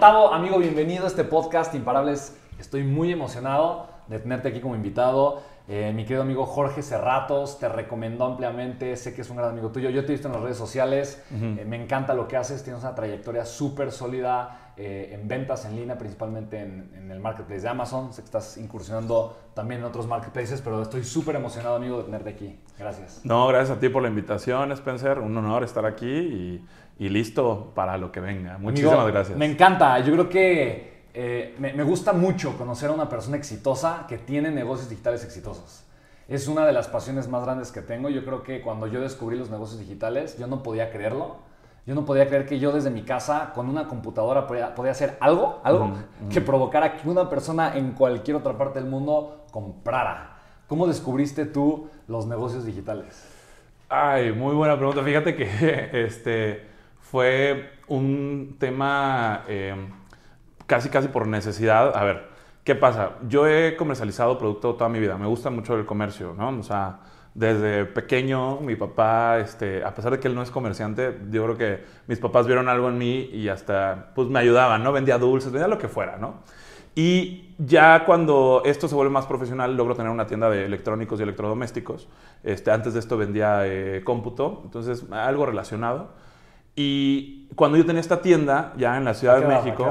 Tavo, amigo, bienvenido a este podcast Imparables. Estoy muy emocionado de tenerte aquí como invitado. Eh, mi querido amigo Jorge Cerratos te recomendó ampliamente, sé que es un gran amigo tuyo. Yo te he visto en las redes sociales, eh, me encanta lo que haces, tienes una trayectoria súper sólida eh, en ventas en línea, principalmente en, en, el marketplace de Amazon. Sé que estás incursionando también en otros marketplaces, pero estoy súper emocionado, amigo, de tenerte aquí. Gracias. No, gracias a ti por la invitación, Spencer. Un honor estar aquí y, y listo para lo que venga. Muchísimas Amigo, gracias. Me encanta. Yo creo que eh, me, me, gusta mucho conocer a una persona exitosa que tiene negocios digitales exitosos. Es una de las pasiones más grandes que tengo. Yo creo que cuando yo descubrí los negocios digitales, yo no podía creerlo. Yo no podía creer que yo desde mi casa, con una computadora, podía, podía hacer algo, algo que provocara que una persona en cualquier otra parte del mundo comprara. ¿Cómo descubriste tú los negocios digitales? Ay, muy buena pregunta. Fíjate que este fue un tema eh, casi casi por necesidad. A ver, ¿qué pasa? Yo he comercializado producto toda mi vida. Me gusta mucho el comercio, ¿no? O sea, desde pequeño, mi papá, este, a pesar de que él no es comerciante, yo creo que mis papás vieron algo en mí y hasta, pues me ayudaban, ¿no? Vendía dulces, vendía lo que fuera, ¿no? Y ya cuando esto se vuelve más profesional, logro tener una tienda de electrónicos y electrodomésticos. Este, antes de esto vendía eh, cómputo, entonces algo relacionado. Y cuando yo tenía esta tienda, ya en la Ciudad de México,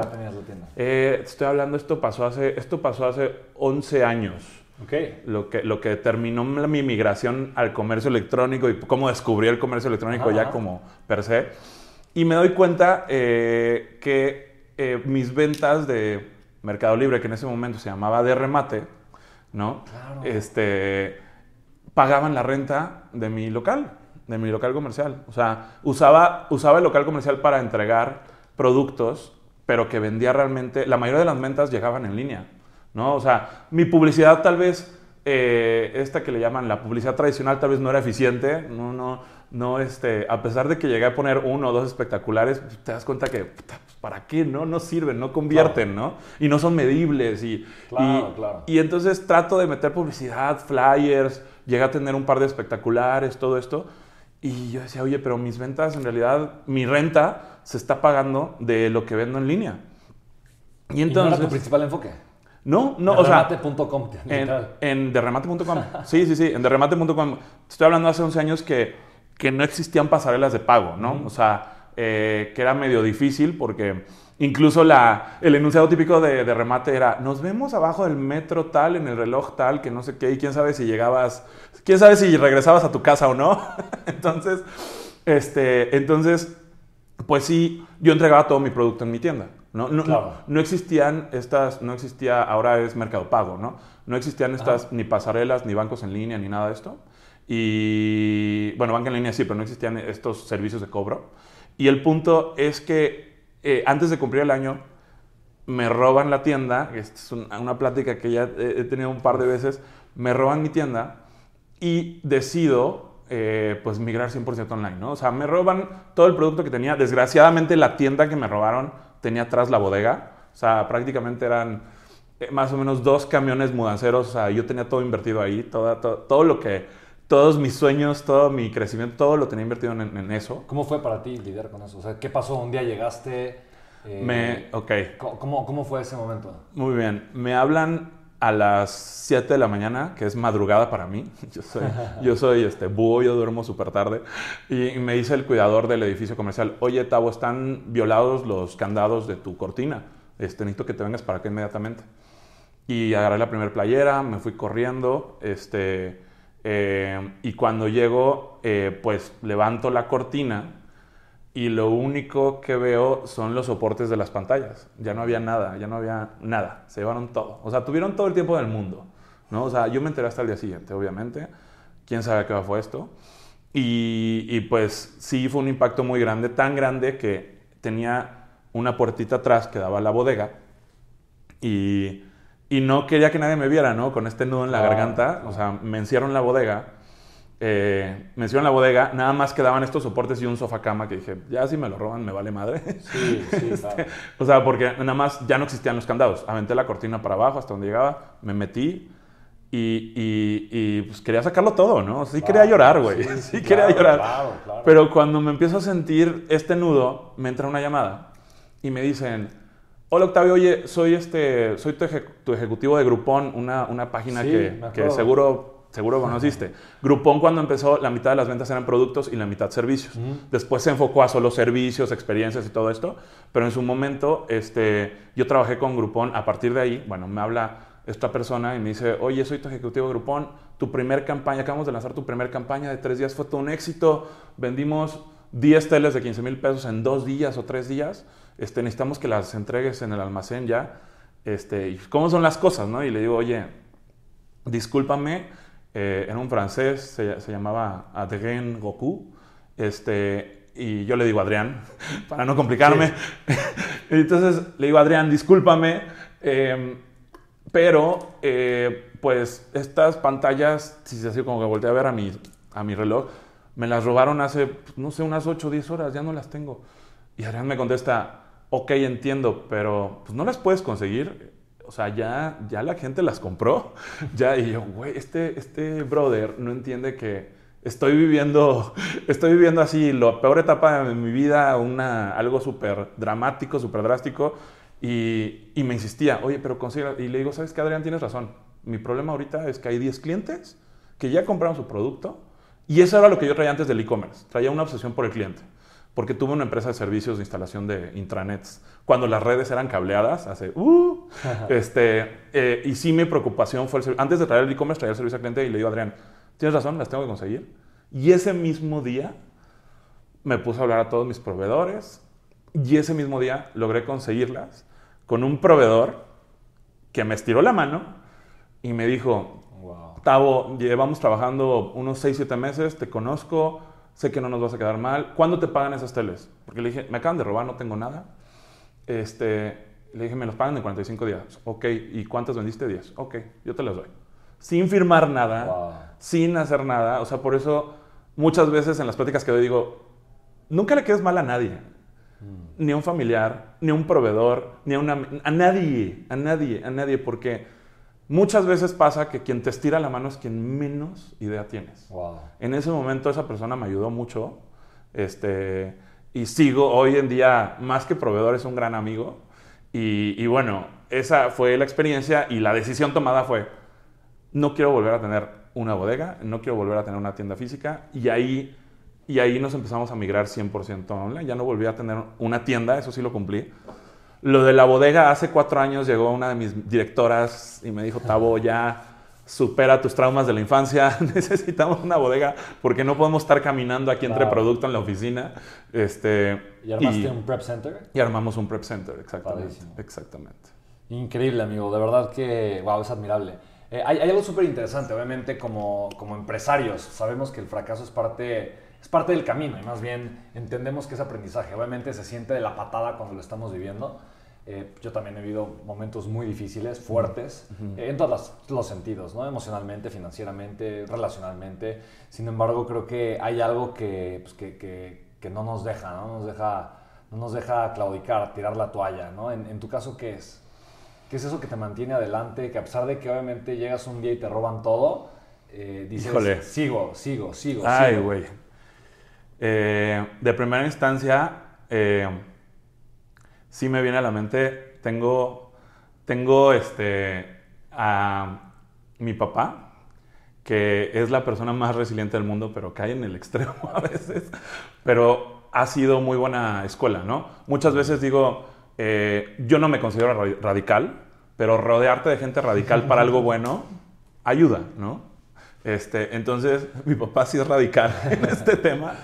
eh, estoy hablando, esto pasó hace, esto pasó hace 11 años. Ok. Lo que, lo que terminó mi migración al comercio electrónico y cómo descubrí el comercio electrónico Ajá, ya ajá. como per se. Y me doy cuenta eh, que eh, mis ventas de Mercado Libre, que en ese momento se llamaba de remate, ¿no? Claro. Este, pagaban la renta de mi local, de mi local comercial. O sea, usaba, usaba el local comercial para entregar productos, pero que vendía realmente, la mayoría de las ventas llegaban en línea, ¿no? O sea, mi publicidad tal vez, eh, esta que le llaman la publicidad tradicional, tal vez no era eficiente, no, no, no, este, a pesar de que llegué a poner uno o dos espectaculares, te das cuenta que, puta, ¿para qué? No, no sirven, no convierten, ¿no? Y no son medibles y, Claro, y- claro. y entonces trato de meter publicidad, flyers, llegué a tener un par de espectaculares, todo esto. Y yo decía, oye, pero mis ventas, en realidad, mi renta se está pagando de lo que vendo en línea. Y ¿Y no entonces... era tu principal enfoque? no, no, o sea... Derramate.com, En, en derramate.com. Sí, sí, sí, en derramate.com. Estoy hablando hace 11 años que, que no existían pasarelas de pago, ¿no? O sea, eh, que era medio difícil porque incluso la, el enunciado típico de, de remate era, nos vemos abajo del metro tal, en el reloj tal, que no sé qué, y quién sabe si llegabas, quién sabe si regresabas a tu casa o no. entonces, este, entonces, pues sí, yo entregaba todo mi producto en mi tienda. No, no, Claro. no existían estas, no existía, ahora es Mercado Pago, ¿no? No existían estas ni pasarelas, ni bancos en línea, ni nada de esto. Y bueno, banca en línea sí, pero no existían estos servicios de cobro. Y el punto es que eh, antes de cumplir el año, me roban la tienda, esta es una, plática que ya he, tenido un par de veces, me roban mi tienda y decido eh, pues migrar 100% online, ¿no? O sea, me roban todo el producto que tenía. Desgraciadamente la tienda que me robaron tenía atrás la bodega, o sea, prácticamente eran eh, más o menos dos camiones mudanceros, o sea, yo tenía todo invertido ahí, toda- todo, todo lo que, todos mis sueños, todo mi crecimiento, todo lo tenía invertido en, en eso. ¿Cómo fue para ti lidiar con eso? O sea, ¿qué pasó? Un día llegaste. eh, Me, ok. ¿cómo- ¿cómo, ¿Cómo fue ese momento? Muy bien. Me hablan a las 7 de la mañana, que es madrugada para mí. Yo soy, yo soy este, búho, yo duermo súper tarde. Y me dice el cuidador del edificio comercial, oye, Tavo, están violados los candados de tu cortina. Este, necesito que te vengas para acá inmediatamente. Y agarré la primera playera, me fui corriendo. Este, eh, y cuando llego, eh, pues levanto la cortina y lo único que veo son los soportes de las pantallas. Ya no había nada, ya no había nada. Se llevaron todo. O sea, tuvieron todo el tiempo del mundo. ¿no? O sea, yo me enteré hasta el día siguiente, obviamente. ¿Quién sabe qué fue esto? Y, y pues sí fue un impacto muy grande, tan grande que tenía una puertita atrás que daba a la bodega y, y no quería que nadie me viera, ¿no? Con este nudo en la Ah, garganta. O sea, me encierro en la bodega. Eh, me encierro en la bodega. Nada más quedaban estos soportes y un sofá cama que dije, ya si me lo roban me vale madre. Sí, sí, claro. o sea, porque nada más ya no existían los candados. Aventé la cortina para abajo hasta donde llegaba, me metí y, y- y, pues quería sacarlo todo, ¿no? Sí quería Claro, llorar, güey. Sí, sí, sí, quería claro, llorar. claro, claro. Pero cuando me empiezo a sentir este nudo, me entra una llamada y me dicen, Hola Octavio, oye, soy, este, soy tu, eje- tu ejecutivo de Groupon, una, una página Sí, que, que seguro, seguro conociste. Groupon cuando empezó, la mitad de las ventas eran productos y la mitad servicios. Después se enfocó a solo servicios, experiencias y todo esto, pero en su momento este, yo trabajé con Groupon. A partir de ahí, bueno, me habla esta persona y me dice, oye, soy tu ejecutivo de Groupon, tu primer campaña, acabamos de lanzar tu primer campaña de tres días, fue todo un éxito, vendimos 10 teles de 15 mil pesos en dos días o tres días, este, necesitamos que las entregues en el almacén ya, este, ¿cómo son las cosas? No? Y le digo, oye, discúlpame, eh, era un francés, se, se llamaba Adrien Goku, este, y yo le digo Adrián, para no complicarme. Entonces le digo, Adrián, discúlpame, eh, pero eh, pues estas pantallas, si se así como que volteé a ver a mi, a mi reloj, me las robaron hace, no sé, unas 8 o 10 horas, ya no las tengo. Y Adrián me contesta, ok, entiendo, pero pues no las puedes conseguir. O sea, ya, ya la gente las compró. Ya, y yo, güey, este, este brother no entiende que estoy viviendo, estoy viviendo así la peor etapa de mi vida, una, algo súper dramático, súper drástico. Y, y me insistía, oye, pero consigue. Y le digo, ¿sabes qué, Adrián? Tienes razón. Mi problema ahorita es que hay 10 clientes que ya compraron su producto. Y eso era lo que yo traía antes del e-commerce. Traía una obsesión por el cliente. Porque tuve una empresa de servicios de instalación de intranets cuando las redes eran cableadas, hace. Uh, este, eh, y sí, mi preocupación fue el. Antes de traer el e-commerce, traía el servicio al cliente y le digo, Adrián, tienes razón, las tengo que conseguir. Y ese mismo día me puse a hablar a todos mis proveedores. Y ese mismo día logré conseguirlas con un proveedor que me estiró la mano y me dijo, Wow. Tavo, llevamos trabajando unos 6, 7 meses, te conozco, sé que no nos vas a quedar mal. ¿Cuándo te pagan esas teles? Porque le dije, me acaban de robar, no tengo nada. Este, le dije, me los pagan en 45 días. Ok, ¿y cuántas vendiste? 10. Ok, yo te las doy. Sin firmar nada, Wow. sin hacer nada. O sea, por eso muchas veces en las pláticas que doy digo, nunca le quedes mal a nadie. Ni a un familiar, ni a un proveedor, ni a una... A nadie, a nadie, a nadie, porque muchas veces pasa que quien te estira la mano es quien menos idea tienes. Wow. En ese momento esa persona me ayudó mucho. Este, y sigo hoy en día, más que proveedor, es un gran amigo. Y, y bueno, esa fue la experiencia y la decisión tomada fue, no quiero volver a tener una bodega, no quiero volver a tener una tienda física. Y ahí, y ahí nos empezamos a migrar 100% online. Ya no volví a tener una tienda, eso sí lo cumplí. Lo de la bodega, hace cuatro años llegó una de mis directoras y me dijo, Tavo, ya supera tus traumas de la infancia, necesitamos una bodega porque no podemos estar caminando aquí entre Wow. producto en la oficina. Este, ¿Y armaste un prep center? y armamos un prep center, exactamente. Padrísimo. Exactamente. Increíble, amigo. De verdad que, wow, es admirable. Eh, hay, hay algo súper interesante, obviamente, como, como empresarios. Sabemos que el fracaso es parte, es parte del camino y más bien entendemos que es aprendizaje. Obviamente se siente de la patada cuando lo estamos viviendo. Eh, yo también he vivido momentos muy difíciles, fuertes, eh, en todos los, los sentidos, ¿no? Emocionalmente, financieramente, relacionalmente. Sin embargo, creo que hay algo que, pues, que, que- que no nos deja, ¿no? Nos deja, no nos deja claudicar, tirar la toalla, ¿no? En, en tu caso, ¿qué es? ¿Qué es eso que te mantiene adelante? Que a pesar de que obviamente llegas un día y te roban todo, eh, dices, Híjole. sigo, sigo, sigo. Ay, sigo". güey. Eh, de primera instancia, eh, sí me viene a la mente, tengo, tengo este, a mi papá, que es la persona más resiliente del mundo, pero cae en el extremo a veces, pero ha sido muy buena escuela, ¿no? Muchas veces digo, eh, yo no me considero ra- radical, pero rodearte de gente radical para algo bueno ayuda, ¿no? Este, entonces, mi papá sí es radical en este tema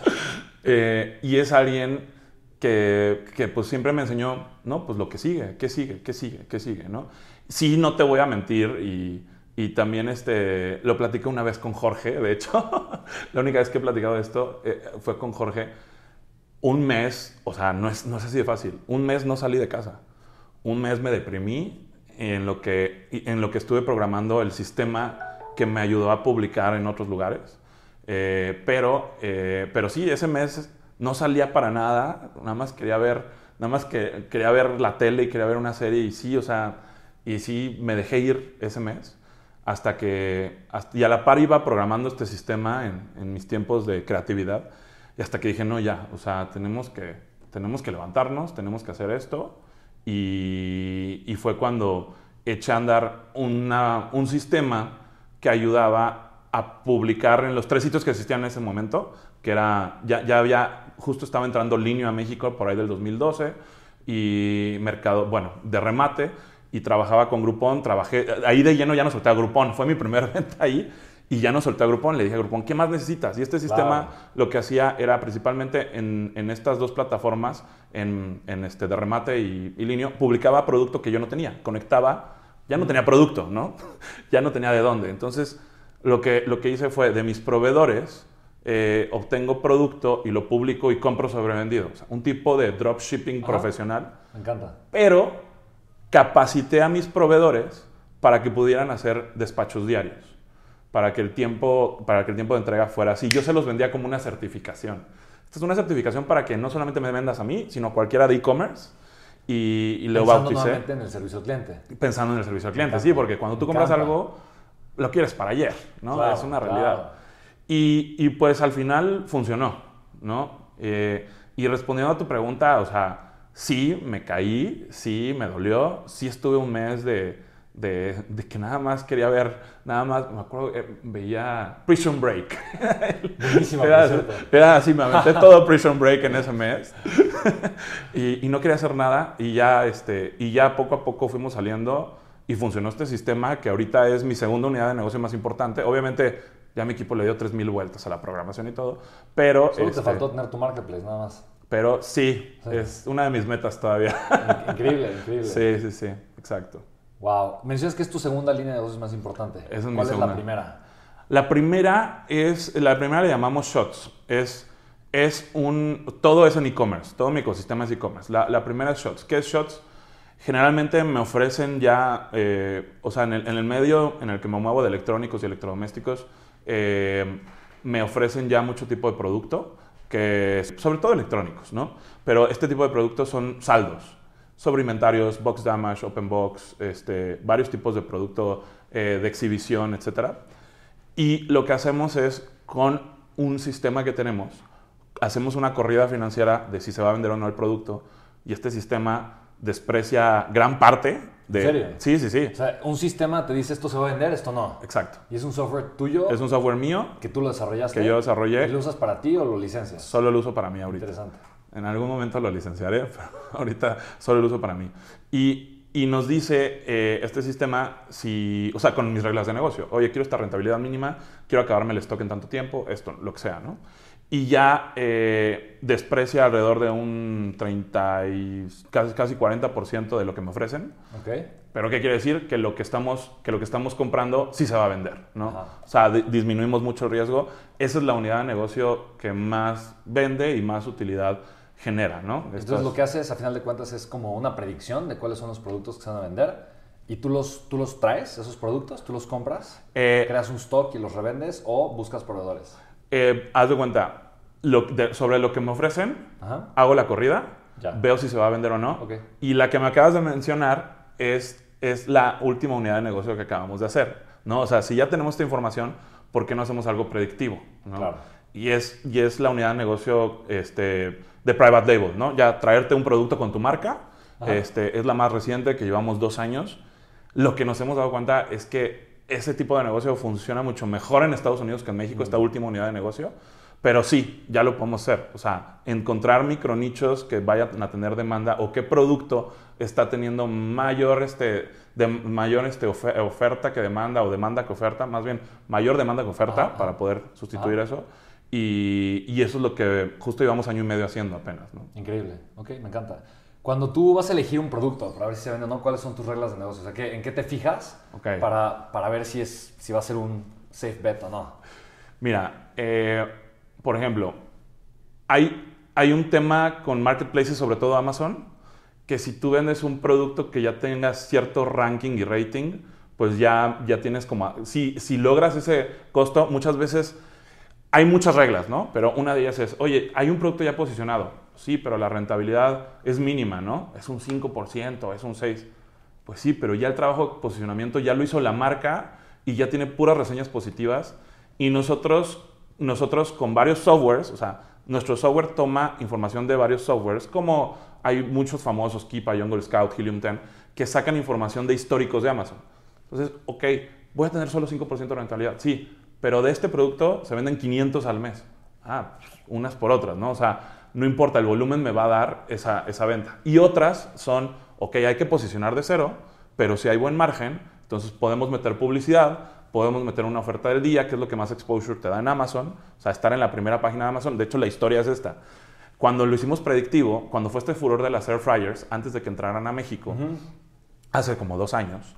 eh, y es alguien que, que, pues siempre me enseñó, no, pues lo que sigue, qué sigue, qué sigue, qué sigue, ¿no? Sí, no te voy a mentir y, y también este, lo platiqué una vez con Jorge, de hecho, la única vez que he platicado esto eh, fue con Jorge. Un mes, o sea, no es, no es así de fácil, un mes no salí de casa, un mes me deprimí en lo que, en lo que estuve programando el sistema que me ayudó a publicar en otros lugares. Eh, pero, eh, pero sí, ese mes no salía para nada, nada más quería ver, nada más que quería ver la tele y quería ver una serie y sí, o sea, y sí me dejé ir ese mes hasta que, hasta- y a la par iba programando este sistema en, mis tiempos de creatividad y hasta que dije, no, ya, o sea, tenemos que, tenemos que levantarnos, tenemos que hacer esto y, y fue cuando eché a andar una- un sistema que ayudaba a publicar en los tres sitios que existían en ese momento, que era, ya, ya había, justo estaba entrando Linio a México por ahí del 2012 y mercado, bueno, de remate y trabajaba con Groupon, trabajé, ahí de lleno ya no solté a Groupon, fue mi primera venta ahí y ya no solté a Groupon, le dije a Groupon, ¿qué más necesitas? Y este sistema lo que hacía era principalmente en, en estas dos plataformas, en, en este de remate y, y Linio, publicaba producto que yo no tenía, conectaba, ya no tenía producto, ¿no? ya no tenía de dónde. Entonces, lo que, lo que hice fue de mis proveedores, eh, obtengo producto y lo publico y compro sobrevendido. O sea, un tipo de dropshipping Ajá. profesional, Me encanta. pero capacité a mis proveedores para que pudieran hacer despachos diarios, para que el tiempo, para que el tiempo de entrega fuera así. Yo se los vendía como una certificación. Esta es una certificación para que no solamente me vendas a mí, sino a cualquiera de e-commerce. Y, y lo Pensando bauticé nuevamente en el servicio al cliente. pensando en el servicio al cliente. Sí, porque cuando tú compras algo, lo quieres para ayer, ¿no? Claro, es una claro. realidad. Y, y, pues al final funcionó, ¿no? Eh, y respondiendo a tu pregunta, o sea, sí me caí, sí me dolió, sí estuve un mes de, de, de que nada más quería ver, nada más, me acuerdo, eh, veía Prison Break. Buenísima, Era, era así, me aventé todo Prison Break en ese mes. y, y no quería hacer nada. Y ya, este, y ya poco a poco fuimos saliendo y funcionó este sistema que ahorita es mi segunda unidad de negocio más importante. Obviamente, ya mi equipo le dio 3.000 vueltas a la programación y todo. Pero, Solo este, te faltó tener tu marketplace, nada más. pero sí, Sí. es una de mis metas todavía. In- Increíble, increíble. sí, sí, sí, exacto. Wow. Mencionas que es tu segunda línea de negocios más importante. Esa es mi ¿Cuál es segunda. la primera? La primera es, la primera le llamamos Shots. Es, es un, todo es en e-commerce, todo mi ecosistema es e-commerce. La, la primera es Shots. ¿Qué es Shots? Generalmente me ofrecen ya, eh, o sea, en el, en el medio en el que me muevo de electrónicos y electrodomésticos, eh, me ofrecen ya mucho tipo de producto, que, sobre todo electrónicos, ¿no? Pero este tipo de productos son saldos sobre inventarios, box damage, open box, este, varios tipos de producto eh, de exhibición, etcétera. Y lo que hacemos es, con un sistema que tenemos, hacemos una corrida financiera de si se va a vender o no el producto, y este sistema desprecia gran parte de... ¿En serio? Sí, sí, sí. O sea, un sistema te dice esto se va a vender, esto no. Exacto. Y es un software tuyo Es un software mío que tú lo desarrollaste. que yo desarrollé, ¿Y lo usas para ti o lo licencias? solo lo uso para mí ahorita. Interesante. En algún momento lo licenciaré, pero ahorita solo lo uso para mí. Y, y nos dice eh, este sistema, si, o sea, con mis reglas de negocio, oye, quiero esta rentabilidad mínima, quiero acabarme el stock en tanto tiempo, esto, lo que sea, ¿no? Y ya eh, desprecia alrededor de un 30 y casi, casi 40% de lo que me ofrecen. Ok. Pero ¿qué quiere decir? Que lo que estamos, que lo que estamos comprando sí se va a vender, ¿no? Ajá. O sea, di- disminuimos mucho riesgo. Esa es la unidad de negocio que más vende y más utilidad genera, ¿no? Entonces lo que haces a final de cuentas es como una predicción de cuáles son los productos que se van a vender y tú los, tú los traes, esos productos, tú los compras, Eh, creas un stock y los revendes o buscas proveedores. Eh, haz de cuenta, lo- de- sobre lo que me ofrecen, Ajá. hago la corrida, Ya. veo si se va a vender o no. Ok. Y la que me acabas de mencionar es, es la última unidad de negocio que acabamos de hacer, ¿no? O sea, si ya tenemos esta información, ¿por qué no hacemos algo predictivo? ¿no? Claro. Y es, y es la unidad de negocio este, de private label, ¿no? Ya traerte un producto con tu marca, Ajá. este, es la más reciente, que llevamos dos años. Lo que nos hemos dado cuenta es que ese tipo de negocio funciona mucho mejor en Estados Unidos que en México, esta última unidad de negocio. Pero sí, ya lo podemos hacer. O sea, encontrar micronichos que vayan a tener demanda o qué producto está teniendo mayor, este, de, mayor este, ofe- oferta que demanda o demanda que oferta, más bien mayor demanda que oferta Ajá, para poder sustituir eso. Y, y eso es lo que justo llevamos año y medio haciendo apenas. ¿no? Increíble. Ok, me encanta. Cuando tú vas a elegir un producto para ver si se vende o no, ¿cuáles son tus reglas de negocio? O sea, ¿qué- ¿en qué te fijas Ok. para, para ver si, es, si va a ser un safe bet o no? Mira, eh, por ejemplo, hay, hay un tema con marketplaces, sobre todo Amazon, que si tú vendes un producto que ya tenga cierto ranking y rating, pues ya, ya tienes como... Si, si logras ese costo, muchas veces hay muchas reglas, ¿no? Pero una de ellas es, oye, hay un producto ya posicionado. Sí, pero la rentabilidad es mínima, ¿no? Es un 5%, es un 6%. Pues sí, pero ya el trabajo de posicionamiento ya lo hizo la marca y ya tiene puras reseñas positivas. Y nosotros, nosotros con varios softwares, o sea, nuestro software toma información de varios softwares como hay muchos famosos, Kipa, Jungle Scout, Helium 10, que sacan información de históricos de Amazon. Entonces, ok, voy a tener solo 5% de rentabilidad. Sí, pero de este producto se venden 500 al mes. Ah, unas por otras, ¿no? O sea, no importa, el volumen me va a dar esa, esa venta. Y otras son, ok, hay que posicionar de cero, pero si hay buen margen, entonces podemos meter publicidad, podemos meter una oferta del día, que es lo que más exposure te da en Amazon, o sea, estar en la primera página de Amazon. De hecho, la historia es esta. Cuando lo hicimos predictivo, cuando fue este furor de las air fryers, antes de que entraran a México, hace como dos años,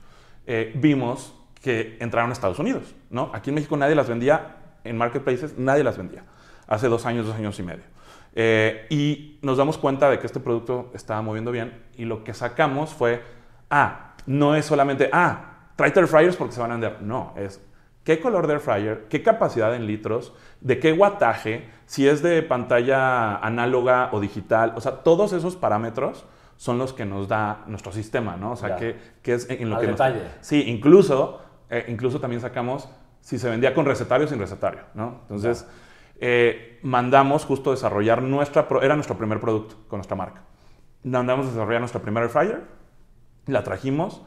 eh, vimos que entraron a Estados Unidos, ¿no? Aquí en México nadie las vendía, en marketplaces nadie las vendía, hace dos años, dos años y medio. Eh, y nos damos cuenta de que este producto estaba moviendo bien y lo que sacamos fue, ah, no es solamente, ah, tráete air fryers porque se van a vender. No, es qué color de air fryer, qué capacidad en litros, de qué wattaje, si es de pantalla análoga o digital, o sea, todos esos parámetros son los que nos da nuestro sistema, ¿no? O sea, que, es en lo Al que detalle. sí, incluso, eh, incluso también sacamos si se vendía con recetario o sin recetario, ¿no? Entonces, eh, mandamos justo desarrollar nuestra, era nuestro primer producto con nuestra marca. Mandamos desarrollar nuestra primera fryer, la trajimos,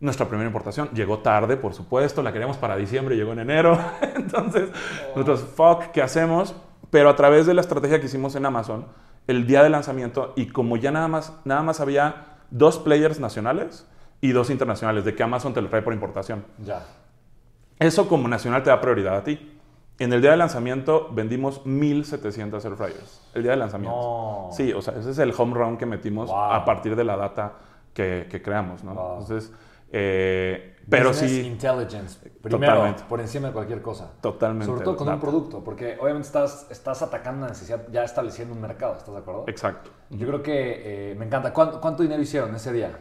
nuestra primera importación llegó tarde, por supuesto, la queríamos para diciembre, llegó en enero. Entonces, nosotros, fuck, ¿qué hacemos? Pero a través de la estrategia que hicimos en Amazon, el día de lanzamiento, y como ya nada más, nada más había dos players nacionales y dos internacionales, de que Amazon te lo trae por importación. Ya. Eso como nacional te da prioridad a ti. En el día de lanzamiento vendimos 1700 air fryers. El día de lanzamiento. No. Sí, o sea, ese es el home run que metimos Wow. a partir de la data que, que creamos, ¿no? Wow. Entonces, eh, pero sí, Intelligence. Primero, Totalmente. por encima de cualquier cosa. totalmente. Sobre todo con un data. producto, porque obviamente estás, estás atacando una necesidad, ya estableciendo un mercado, ¿estás de acuerdo? Exacto. Yo creo que eh, me encanta. ¿Cuánto, cuánto dinero hicieron ese día?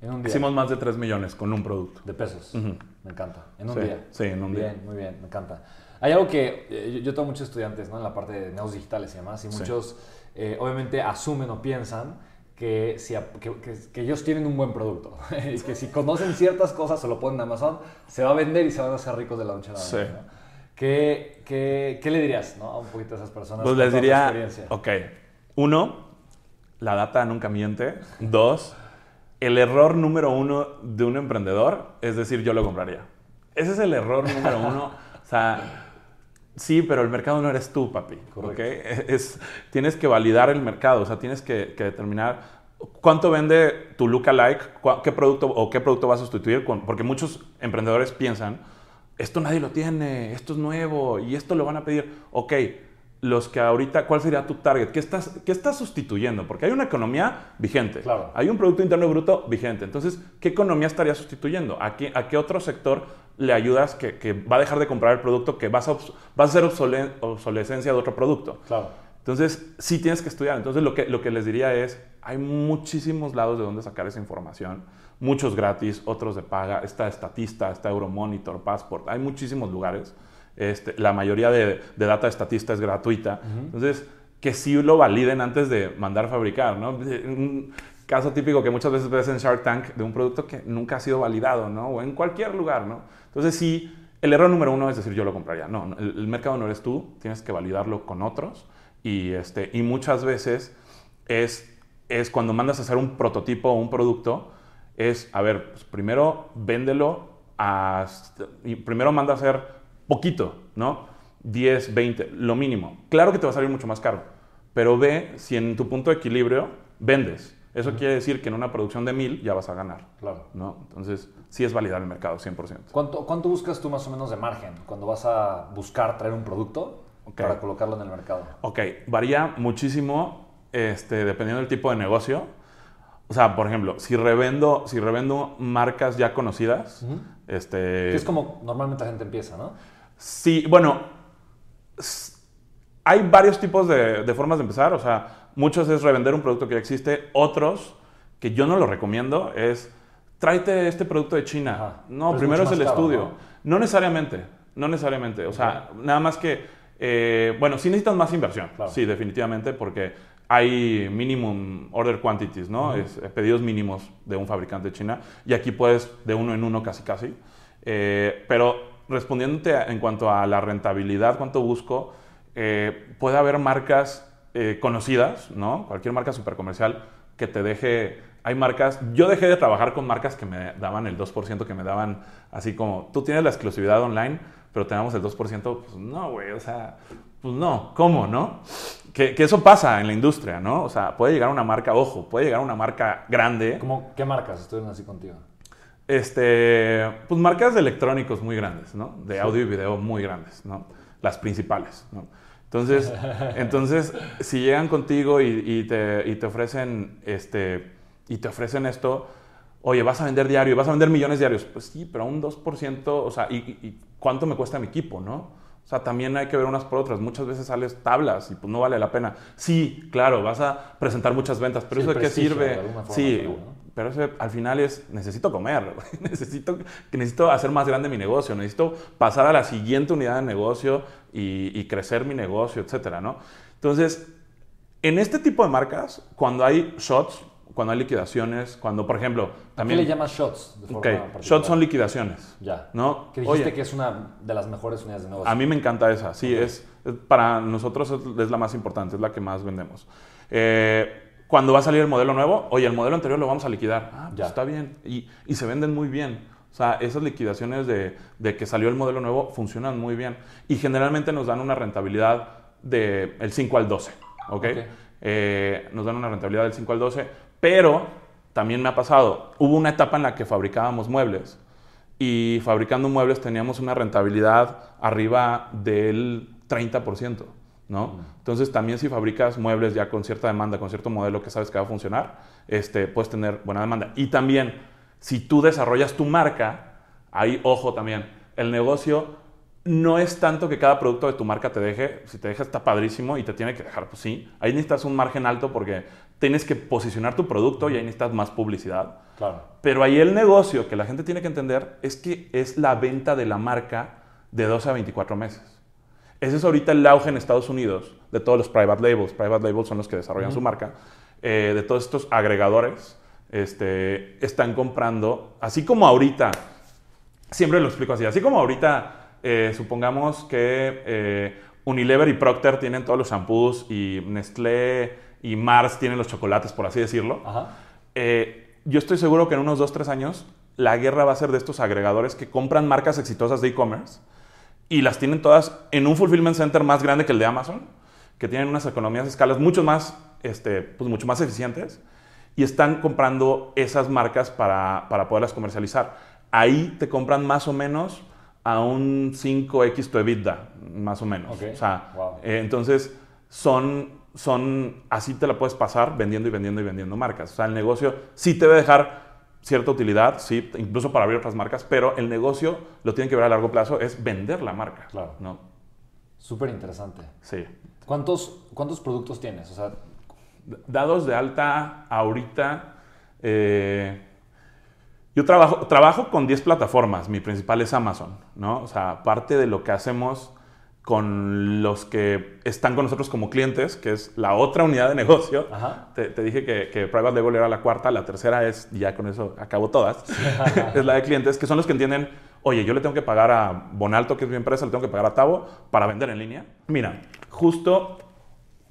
En un día. Hicimos más de 3 millones con un producto. De pesos. Ujú. Me encanta. En un Sí, día. sí, en un bien, día. Muy bien, me encanta. Hay algo que eh, yo, yo tengo muchos estudiantes ¿no? en la parte de negocios digitales y demás, y Sí. muchos eh, obviamente asumen o piensan que, si, a- que, que- que ellos tienen un buen producto y que si conocen ciertas cosas, se lo ponen en Amazon, se va a vender y se van a hacer ricos de la noche a la Sí. mañana, ¿no? ¿Qué, qué, qué le dirías ¿no? a un poquito a esas personas? Pues les diría, ok, uno, la data nunca miente. Dos, el error número uno de un emprendedor es decir, yo lo compraría. Ese es el error número uno. O sea, sí, pero el mercado no eres tú, papi. Correcto. ¿ok? Es, tienes que validar el mercado, o sea, tienes que, que determinar cuánto vende tu lookalike, qué producto o qué producto va a sustituir, porque muchos emprendedores piensan, esto nadie lo tiene, esto es nuevo y esto lo van a pedir. Ok, los que ahorita, ¿cuál sería tu target? ¿Qué estás, qué estás sustituyendo? Porque hay una economía vigente. Claro. Hay un Producto Interno Bruto vigente. Entonces, ¿qué economía estaría sustituyendo? ¿A qué, a qué otro sector le ayudas que, que va a dejar de comprar el producto, que vas a, vas a hacer obsole- obsolescencia de otro producto? Claro. Entonces, sí tienes que estudiar. Entonces, lo que, lo que les diría es, hay muchísimos lados de donde sacar esa información. Muchos gratis, otros de paga. Está Estatista, está Euromonitor, Passport. Hay muchísimos lugares. Este, la mayoría de, de data Estatista es gratuita. Entonces, que sí lo validen antes de mandar a fabricar, ¿no? Caso típico que muchas veces ves en Shark Tank de un producto que nunca ha sido validado, ¿no? O en cualquier lugar, ¿no? Entonces, sí, el error número uno es decir, yo lo compraría. No, el, el mercado no eres tú, tienes que validarlo con otros. Y, este, y muchas veces es, es cuando mandas a hacer un prototipo o un producto, es, a ver, pues primero véndelo, a, y primero manda a hacer poquito, ¿no? 10, 20, lo mínimo. Claro que te va a salir mucho más caro, pero ve si en tu punto de equilibrio vendes. Eso quiere decir que en una producción de 1000 ya vas a ganar, Claro. ¿no? Entonces, sí es validar el mercado, 100%. ¿Cuánto, ¿Cuánto buscas tú más o menos de margen cuando vas a buscar traer un producto para colocarlo en el mercado? Ok, varía muchísimo este, dependiendo del tipo de negocio. O sea, por ejemplo, si revendo, si revendo marcas ya conocidas, este, Que es como normalmente la gente empieza, ¿no? Sí, bueno, hay varios tipos de, de formas de empezar. O sea, muchos es revender un producto que ya existe. Otros, que yo no lo recomiendo, es tráete este producto de China. Ajá. No, Pero primero es el caro, estudio. ¿no? ¿no? necesariamente, no necesariamente. O sea, nada más que, eh, bueno, sí necesitas más inversión. Claro. Sí, definitivamente, porque hay minimum order quantities, ¿no? Es, eh, pedidos mínimos de un fabricante de China. Y aquí puedes de uno en uno casi casi. Eh, pero respondiéndote en cuanto a la rentabilidad, cuánto busco, eh, puede haber marcas eh, conocidas, ¿no? Cualquier marca supercomercial que te deje... Hay marcas, yo dejé de trabajar con marcas que me daban el 2%, que me daban así como, tú tienes la exclusividad online, pero tenemos el 2%, pues no, güey, o sea, pues no, ¿cómo, no? Que, que, eso pasa en la industria, ¿no? O sea, puede llegar una marca, ojo, puede llegar una marca grande. ¿Cómo, ¿Qué marcas estuvieron así contigo? Este, pues marcas de electrónicos muy grandes, ¿no? De audio y video muy grandes, ¿no? Las principales, ¿no? Entonces, entonces si llegan contigo y, y, te, y, te, ofrecen, este, y te ofrecen esto, oye, vas a vender diario, vas a vender millones diarios, pues sí, pero un 2%, o sea, ¿y, y cuánto me cuesta mi equipo, no? O sea, también hay que ver unas por otras. Muchas veces sales tablas y pues no vale la pena. Sí, claro, vas a presentar muchas ventas, pero eso de qué sirve. De sí, ¿no? pero eso al final es, necesito comer, necesito, necesito hacer más grande mi negocio, necesito pasar a la siguiente unidad de negocio y, y crecer mi negocio, etcétera, ¿no? Entonces, en este tipo de marcas, cuando hay shots, cuando hay liquidaciones, cuando, por ejemplo, también... ¿Qué le llamas shots? De okay. shots son liquidaciones. Ya. ¿no? Que dijiste Oye, que es una de las mejores unidades de negocio. A mí me encanta esa, sí, okay. es, para nosotros es la más importante, es la que más vendemos. Eh, cuando va a salir el modelo nuevo, oye, el modelo anterior lo vamos a liquidar. Ah, pues Ya. está bien. Y, y se venden muy bien. O sea, esas liquidaciones de, de, que salió el modelo nuevo funcionan muy bien. Y generalmente nos dan una rentabilidad del de 5 al 12. ¿Ok? okay. Eh, nos dan una rentabilidad del 5 al 12 pero también me ha pasado, hubo una etapa en la que fabricábamos muebles y fabricando muebles teníamos una rentabilidad arriba del 30%, ¿no? Entonces también si fabricas muebles ya con cierta demanda, con cierto modelo que sabes que va a funcionar, este, puedes tener buena demanda. Y también si tú desarrollas tu marca, ahí ojo también, el negocio no es tanto que cada producto de tu marca te deje, si te deja está padrísimo y te tiene que dejar, pues sí, ahí necesitas un margen alto porque tienes que posicionar tu producto y ahí necesitas más publicidad. Claro. Pero ahí el negocio que la gente tiene que entender es que es la venta de la marca de 12 a 24 meses. Ese es ahorita el auge en Estados Unidos de todos los private labels. Private labels son los que desarrollan uh -huh. su marca. Eh, de todos estos agregadores este, están comprando, así como ahorita, siempre lo explico así, así como ahorita, eh, supongamos que eh, Unilever y Procter tienen todos los shampoos y Nestlé y Mars tiene los chocolates, por así decirlo. Eh, yo estoy seguro que en unos 2, 3 años la guerra va a ser de estos agregadores que compran marcas exitosas de e-commerce y las tienen todas en un fulfillment center más grande que el de Amazon, que tienen unas economías de escalas mucho más, este, pues mucho más eficientes y están comprando esas marcas para, para poderlas comercializar. Ahí te compran más o menos a un 5x tu EBITDA, más o menos. Okay. O sea, wow. eh, entonces son son, así te la puedes pasar vendiendo y vendiendo y vendiendo marcas. O sea, el negocio sí te debe dejar cierta utilidad, sí, incluso para abrir otras marcas, pero el negocio lo tienen que ver a largo plazo, es vender la marca. Claro. ¿no? Súper interesante. Sí. ¿Cuántos, ¿Cuántos productos tienes? O sea, Dados de alta ahorita, eh, yo trabajo, trabajo con 10 plataformas, mi principal es Amazon, ¿no? O sea, parte de lo que hacemos con los que están con nosotros como clientes, que es la otra unidad de negocio. Te, te, dije que, que, Private Label era la cuarta, la tercera es, ya con eso acabo todas, es la de clientes, que son los que entienden, oye, yo le tengo que pagar a Bonalto, que es mi empresa, le tengo que pagar a Tavo para vender en línea. Mira, justo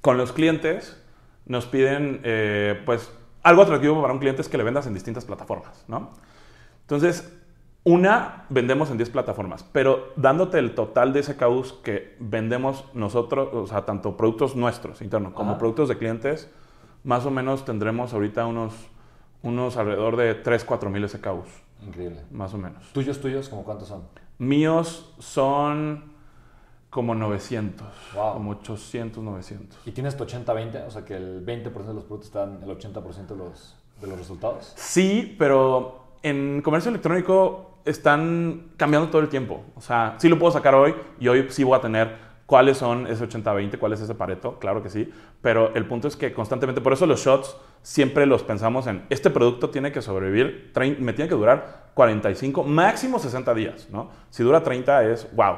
con los clientes nos piden, eh, pues, algo atractivo para un cliente es que le vendas en distintas plataformas, ¿no? Entonces, una, vendemos en 10 plataformas, pero dándote el total de SKUs que vendemos nosotros, o sea, tanto productos nuestros internos como Ajá. productos de clientes, más o menos tendremos ahorita unos, unos alrededor de 3, 4 mil SKUs. Increíble. Más o menos. ¿Tuyos, tuyos, como cuántos son? Míos son como 900, Wow. como 800, 900. ¿Y tienes tu 80-20? O sea, que el 20% de los productos están el 80% de los, de los resultados. Sí, pero en comercio electrónico están cambiando todo el tiempo. O sea, sí lo puedo sacar hoy y hoy sí voy a tener cuáles son ese 80-20, cuál es ese pareto, claro que sí, pero el punto es que constantemente, por eso los shots siempre los pensamos en, este producto tiene que sobrevivir, 30, me tiene que durar 45, máximo 60 días, ¿no? Si dura 30 es wow,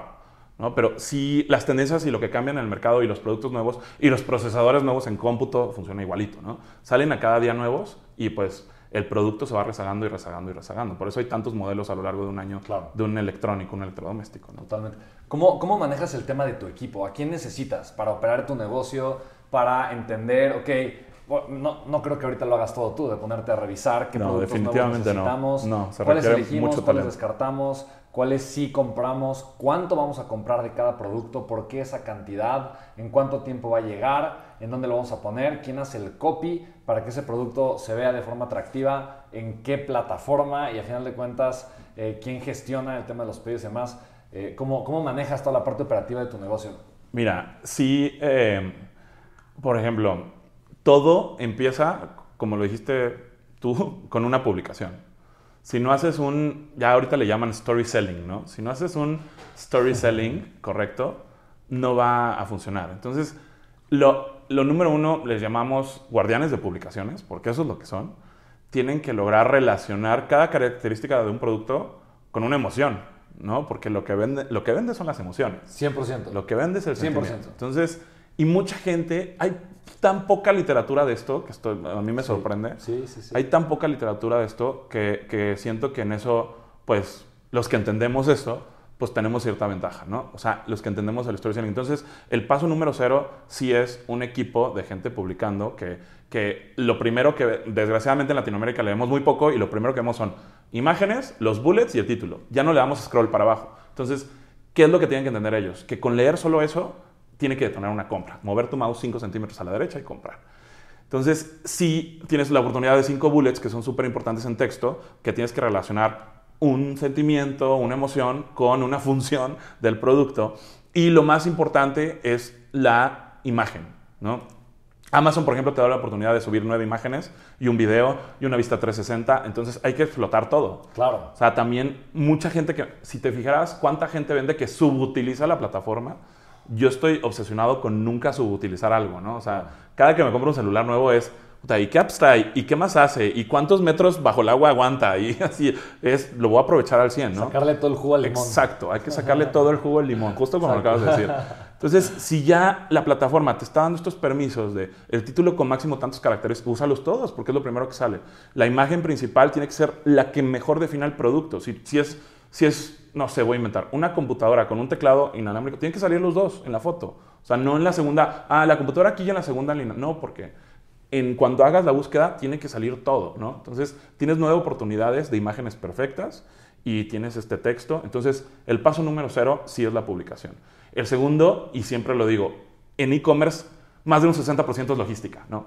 ¿no? Pero si las tendencias y lo que cambian en el mercado y los productos nuevos y los procesadores nuevos en cómputo funciona igualito, ¿no? Salen a cada día nuevos y pues el producto se va rezagando y rezagando y rezagando. Por eso hay tantos modelos a lo largo de un año Claro. de un electrónico, un electrodoméstico. ¿no? Totalmente. ¿Cómo, ¿Cómo manejas el tema de tu equipo? ¿A quién necesitas para operar tu negocio? Para entender, ok, no, no creo que ahorita lo hagas todo tú, de ponerte a revisar qué No, productos definitivamente no. nuevos necesitamos, No, se cuáles elegimos, mucho cuáles talento. descartamos, cuáles sí compramos, cuánto vamos a comprar de cada producto, por qué esa cantidad, en cuánto tiempo va a llegar, en dónde lo vamos a poner, quién hace el copy para que ese producto se vea de forma atractiva, en qué plataforma y a final de cuentas eh, quién gestiona el tema de los pedidos y demás. Eh, ¿cómo, ¿Cómo manejas toda la parte operativa de tu negocio? Mira, sí, eh, por ejemplo, todo empieza, como lo dijiste tú, con una publicación. Si no haces un, ya ahorita le llaman story selling, ¿no? Si no haces un story selling correcto, no va a funcionar. Entonces, lo, lo número uno les llamamos guardianes de publicaciones, porque eso es lo que son. Tienen que lograr relacionar cada característica de un producto con una emoción, ¿no? Porque lo que vende, lo que vende son las emociones. 100%. Lo que vende es el 100%. sentimiento. Entonces, y mucha gente, hay tan poca literatura de esto, que esto a mí me sorprende. Sí, sí, sí. Hay tan poca literatura de esto que, que siento que en eso, pues, los que entendemos esto, pues tenemos cierta ventaja, ¿no? O sea, los que entendemos el storytelling. Entonces, el paso número cero sí es un equipo de gente publicando que, que lo primero que, desgraciadamente en Latinoamérica le vemos muy poco y lo primero que vemos son imágenes, los bullets y el título. Ya no le damos scroll para abajo. Entonces, ¿qué es lo que tienen que entender ellos? Que con leer solo eso tiene que detonar una compra. Mover tu mouse 5 centímetros a la derecha y comprar. Entonces, si tienes la oportunidad de cinco bullets que son súper importantes en texto, que tienes que relacionar un sentimiento, una emoción con una función del producto. Y lo más importante es la imagen, ¿no? Amazon, por ejemplo, te da la oportunidad de subir nueve imágenes y un video y una vista 360. Entonces hay que explotar todo. Claro. O sea, también mucha gente que, si te fijaras cuánta gente vende que subutiliza la plataforma, yo estoy obsesionado con nunca subutilizar algo, ¿no? O sea, cada que me compro un celular nuevo es, ¿y qué apps trae? ¿Y qué más hace? ¿Y cuántos metros bajo el agua aguanta? Y así es, lo voy a aprovechar al 100, ¿no? Sacarle todo el jugo al limón. Exacto, hay que sacarle todo el jugo al limón, justo como lo acabas de decir. Entonces, si ya la plataforma te está dando estos permisos de el título con máximo tantos caracteres, úsalos todos, porque es lo primero que sale. La imagen principal tiene que ser la que mejor defina el producto. Si, si es, si es, no sé, voy a inventar, una computadora con un teclado inalámbrico, tienen que salir los dos en la foto. O sea, no en la segunda, ah, la computadora aquí y en la segunda línea. No, porque en cuando hagas la búsqueda tiene que salir todo, ¿no? Entonces, tienes nueve oportunidades de imágenes perfectas y tienes este texto. Entonces, el paso número cero sí es la publicación. El segundo, y siempre lo digo, en e-commerce más de un 60% es logística, ¿no?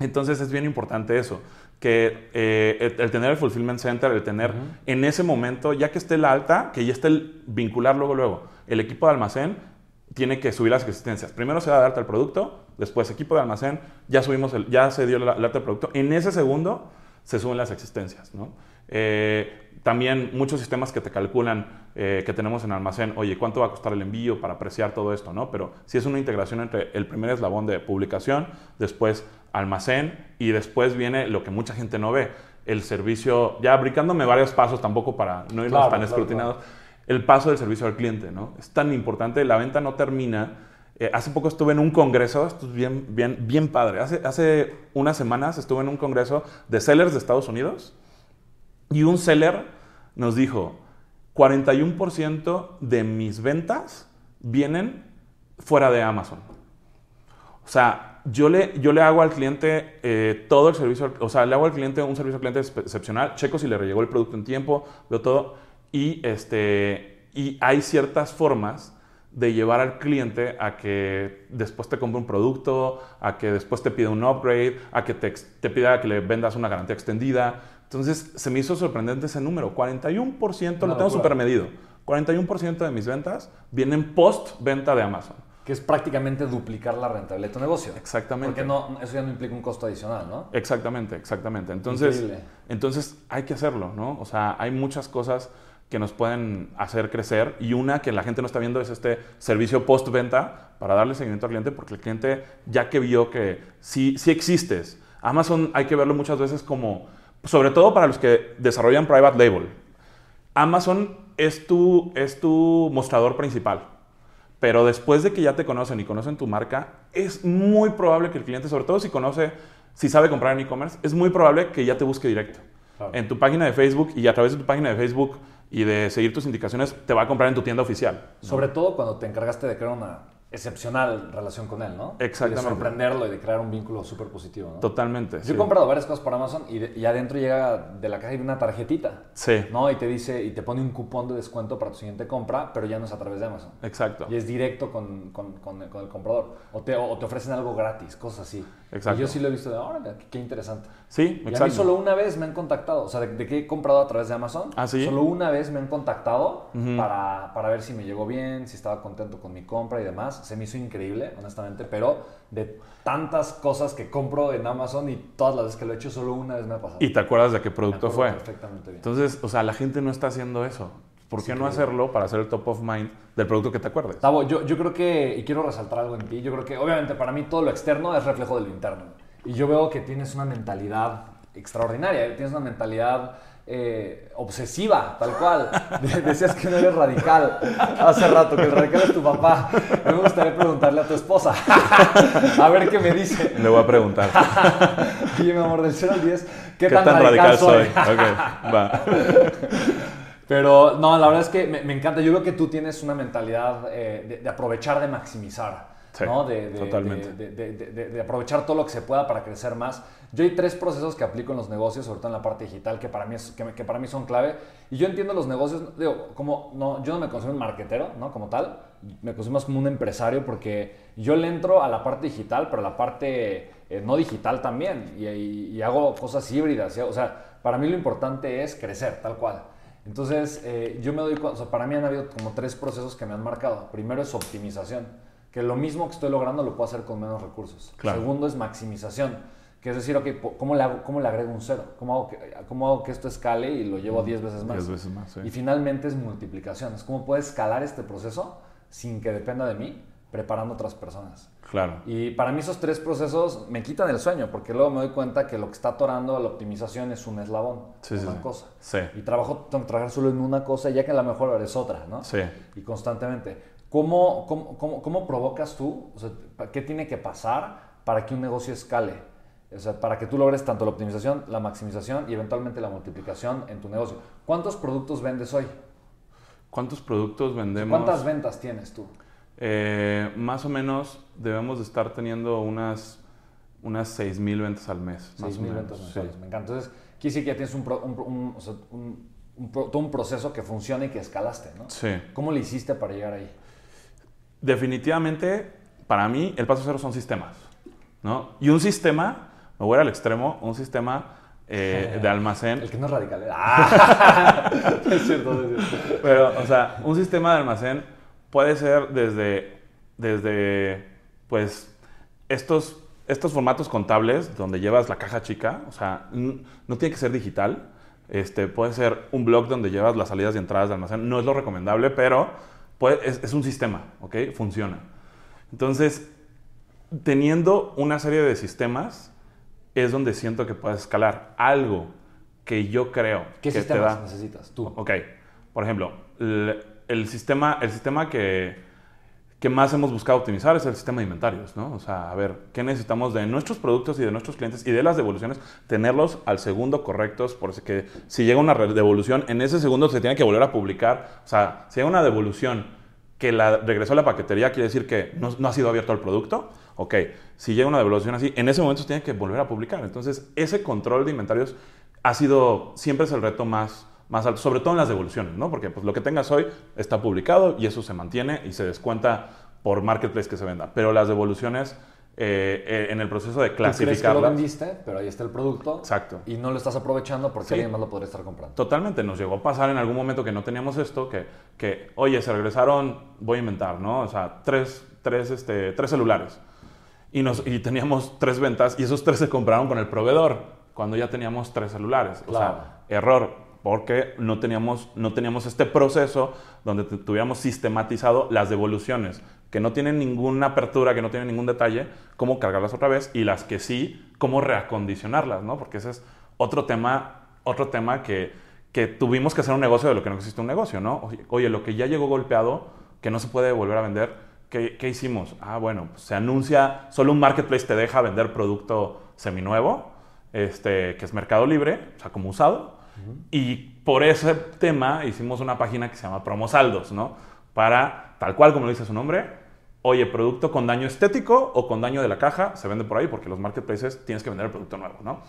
Entonces es bien importante eso, que eh, el, el tener el fulfillment center, el tener en ese momento, ya que esté la alta, que ya esté el vincular luego, luego, el equipo de almacén tiene que subir las existencias. Primero se da de alta el producto, después equipo de almacén, ya subimos el, ya se dio la, la alta del producto. En ese segundo se suben las existencias, ¿no? Eh, también muchos sistemas que te calculan eh, que tenemos en almacén, oye, ¿cuánto va a costar el envío para apreciar todo esto? ¿no? Pero si es una integración entre el primer eslabón de publicación, después almacén y después viene lo que mucha gente no ve, el servicio, ya brincándome varios pasos tampoco para no irnos Claro, tan claro, escrutinados, el paso del servicio al cliente, ¿no? Es tan importante, la venta no termina. Eh, hace poco estuve en un congreso, esto es bien, bien, bien padre, hace, hace unas semanas estuve en un congreso de sellers de Estados Unidos y un seller nos dijo, 41% de mis ventas vienen fuera de Amazon. O sea, yo le, yo le hago al cliente eh, todo el servicio, o sea, le hago al cliente un servicio al cliente excepcional, checo si le llegó el producto en tiempo, veo todo, y, este, y hay ciertas formas de llevar al cliente a que después te compre un producto, a que después te pida un upgrade, a que te pida que le vendas una garantía extendida. Entonces, se me hizo sorprendente ese número. 41% lo tengo súper medido. 41% de mis ventas vienen post-venta de Amazon. Que es prácticamente duplicar la rentabilidad de tu negocio. Exactamente. Porque no, eso ya no implica un costo adicional, ¿no? Exactamente, exactamente. Entonces, Increíble. entonces hay que hacerlo, ¿no? O sea, hay muchas cosas que nos pueden hacer crecer y una que la gente no está viendo es este servicio post-venta para darle seguimiento al cliente porque el cliente ya que vio que sí, sí existes. Amazon hay que verlo muchas veces como, sobre todo para los que desarrollan private label. Amazon es tu, es tu mostrador principal. Pero después de que ya te conocen y conocen tu marca, es muy probable que el cliente, sobre todo si conoce, si sabe comprar en e-commerce, es muy probable que ya te busque directo. Claro. En tu página de Facebook y a través de tu página de Facebook y de seguir tus indicaciones, te va a comprar en tu tienda oficial. ¿no? Sobre todo cuando te encargaste de crear una excepcional relación con él, ¿no? Exactamente. Y de sorprenderlo y de crear un vínculo súper positivo, ¿no? Totalmente. Yo sí. he comprado varias cosas por Amazon y, de- y adentro llega de la caja y una tarjetita, Sí, ¿no? Y te dice, y te pone un cupón de descuento para tu siguiente compra, pero ya no es a través de Amazon. exacto. Y es directo con, con- con- con el comprador. O te, o te ofrecen algo gratis, cosas así. Exacto. Y yo sí lo he visto de, órale, qué, qué interesante. Sí, Y a mí solo una vez me han contactado, o sea, de, de que he comprado a través de Amazon, ¿Ah, sí? solo una vez me han contactado para, para ver si me llegó bien, si estaba contento con mi compra y demás. Se me hizo increíble, honestamente, pero de tantas cosas que compro en Amazon y todas las veces que lo he hecho, solo una vez me ha pasado. Y te acuerdas de qué producto fue. Perfectamente bien. Entonces, o sea, la gente no está haciendo eso. ¿Por qué no increíble. hacerlo para hacer el top of mind del producto que te acuerdes? Tavo, yo, yo creo que, y quiero resaltar algo en ti, yo creo que obviamente para mí todo lo externo es reflejo de lo interno. Y yo veo que tienes una mentalidad extraordinaria, tienes una mentalidad eh, obsesiva, tal cual. De- Decías que no eres radical hace rato, que el radical es tu papá. Me gustaría preguntarle a tu esposa, a ver qué me dice. Le voy a preguntar. Oye, mi amor, del 0 al 10, ¿qué, ¿Qué, tan, radical, soy? Ok, va. Pero no, la verdad es que me, me encanta. Yo veo que tú tienes una mentalidad eh, de, de aprovechar, de maximizar. Sí, ¿no? De, de- totalmente. de aprovechar todo lo que se pueda para crecer más. Yo hay tres procesos que aplico en los negocios, sobre todo en la parte digital, que para mí, es, que, me- que para mí son clave. Y yo entiendo los negocios, digo, como no, yo no me considero un marquetero, ¿no? Como tal, me considero más como un empresario porque yo le entro a la parte digital, pero a la parte eh, no digital también. Y, y- y hago cosas híbridas. ¿sí? O sea, para mí lo importante es crecer, tal cual. Entonces, eh, yo me doy cuenta, o sea, para mí han habido como tres procesos que me han marcado. Primero es optimización, que lo mismo que estoy logrando lo puedo hacer con menos recursos. Claro. Segundo es maximización, que es decir, ok, ¿cómo le, hago- cómo le agrego un cero? ¿Cómo hago, que, ¿Cómo hago que esto escale y lo llevo a 10 veces más? Diez veces más, sí. Y finalmente es multiplicación, es cómo puedo escalar este proceso sin que dependa de mí, preparando otras personas. Claro. Y para mí esos tres procesos me quitan el sueño, porque luego me doy cuenta que lo que está atorando la optimización es un eslabón, Sí, una sí. cosa. Sí. Y trabajo, trabajar solo en una cosa, ya que a lo mejor eres otra, ¿no? Sí. Y constantemente. ¿Cómo, cómo, cómo, cómo provocas tú? O sea, ¿Qué tiene que pasar para que un negocio escale? O sea, para que tú logres tanto la optimización, la maximización y eventualmente la multiplicación en tu negocio. ¿Cuántos productos vendes hoy? ¿Cuántos productos vendemos? ¿Cuántas ventas tienes tú? Eh, más o menos debemos de estar teniendo unas, unas 6.000 ventas al mes. Más 6 o mil menos. ventas sí. mensuales. Me encanta. Entonces, quiere decir que ya tienes un, pro- un- un- o sea, todo un proceso que funciona y que escalaste, ¿no? Sí. ¿Cómo le hiciste para llegar ahí? Definitivamente, para mí, el paso cero son sistemas. ¿no? Y un sistema, me voy a ir al extremo, un sistema eh, de almacén. El que no es radical. ¿eh? Ah. es cierto, es cierto. Pero, o sea, un sistema de almacén puede ser desde, desde pues, estos, estos formatos contables donde llevas la caja chica, o sea, no tiene que ser digital. Este, puede ser un blog donde llevas las salidas y entradas de almacén. No es lo recomendable, pero puede- es, es un sistema, ¿ok? Funciona. Entonces, teniendo una serie de sistemas, es donde siento que puedes escalar. Algo que yo creo ¿Qué que te da... necesitas tú? Ok, por ejemplo, el, el sistema, el sistema que, que más hemos buscado optimizar es el sistema de inventarios, ¿no? O sea, a ver, ¿qué necesitamos de nuestros productos y de nuestros clientes y de las devoluciones? Tenerlos al segundo correctos, porque si llega una devolución, en ese segundo se tiene que volver a publicar. O sea, si hay una devolución que la regresó a la paquetería, quiere decir que no, no ha sido abierto el producto. Ok, si llega una devolución así, en ese momento se tiene que volver a publicar. Entonces, ese control de inventarios ha sido, siempre es el reto más, más alto, sobre todo en las devoluciones, ¿no? Porque pues, lo que tengas hoy está publicado y eso se mantiene y se descuenta por marketplace que se venda. Pero las devoluciones, eh, eh, en el proceso de Tú crees que lo clasificarlas... vendiste, pero ahí está el producto. Exacto. Y no lo estás aprovechando porque Sí. alguien más lo podría estar comprando. Totalmente, nos llegó a pasar en algún momento que no teníamos esto, que, que oye, se regresaron, voy a inventar, ¿no? O sea, tres, tres, este, tres celulares. Y, nos, y teníamos tres ventas y esos tres se compraron con el proveedor cuando ya teníamos tres celulares. O Claro. sea, error, porque no teníamos, no teníamos este proceso donde tu- tuviéramos sistematizado las devoluciones, que no tienen ninguna apertura, que no tienen ningún detalle, cómo cargarlas otra vez y las que sí, cómo reacondicionarlas, ¿no? Porque ese es otro tema, otro tema que, que tuvimos que hacer un negocio de lo que no existe un negocio, ¿no? Oye, Oye, lo que ya llegó golpeado, que no se puede volver a vender, ¿qué, qué hicimos? Ah, bueno, pues se anuncia, solo un marketplace te deja vender producto seminuevo, este, que es Mercado Libre, o sea, como usado. Y por ese tema hicimos una página que se llama Promosaldos, ¿no? Para, tal cual como lo dice su nombre, oye, producto con daño estético o con daño de la caja, se vende por ahí porque los marketplaces tienes que vender el producto nuevo, ¿no?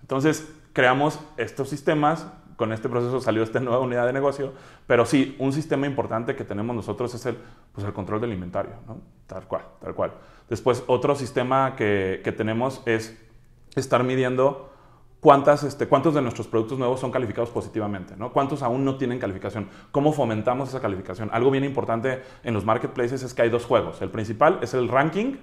Entonces, creamos estos sistemas, con este proceso salió esta nueva unidad de negocio, pero sí, un sistema importante que tenemos nosotros es el, pues el control del inventario, ¿no? Tal cual, tal cual. Después, otro sistema que, que tenemos es estar midiendo cuántas, este, cuántos de nuestros productos nuevos son calificados positivamente, ¿no? cuántos aún no tienen calificación, cómo fomentamos esa calificación. Algo bien importante en los marketplaces es que hay dos juegos. El principal es el ranking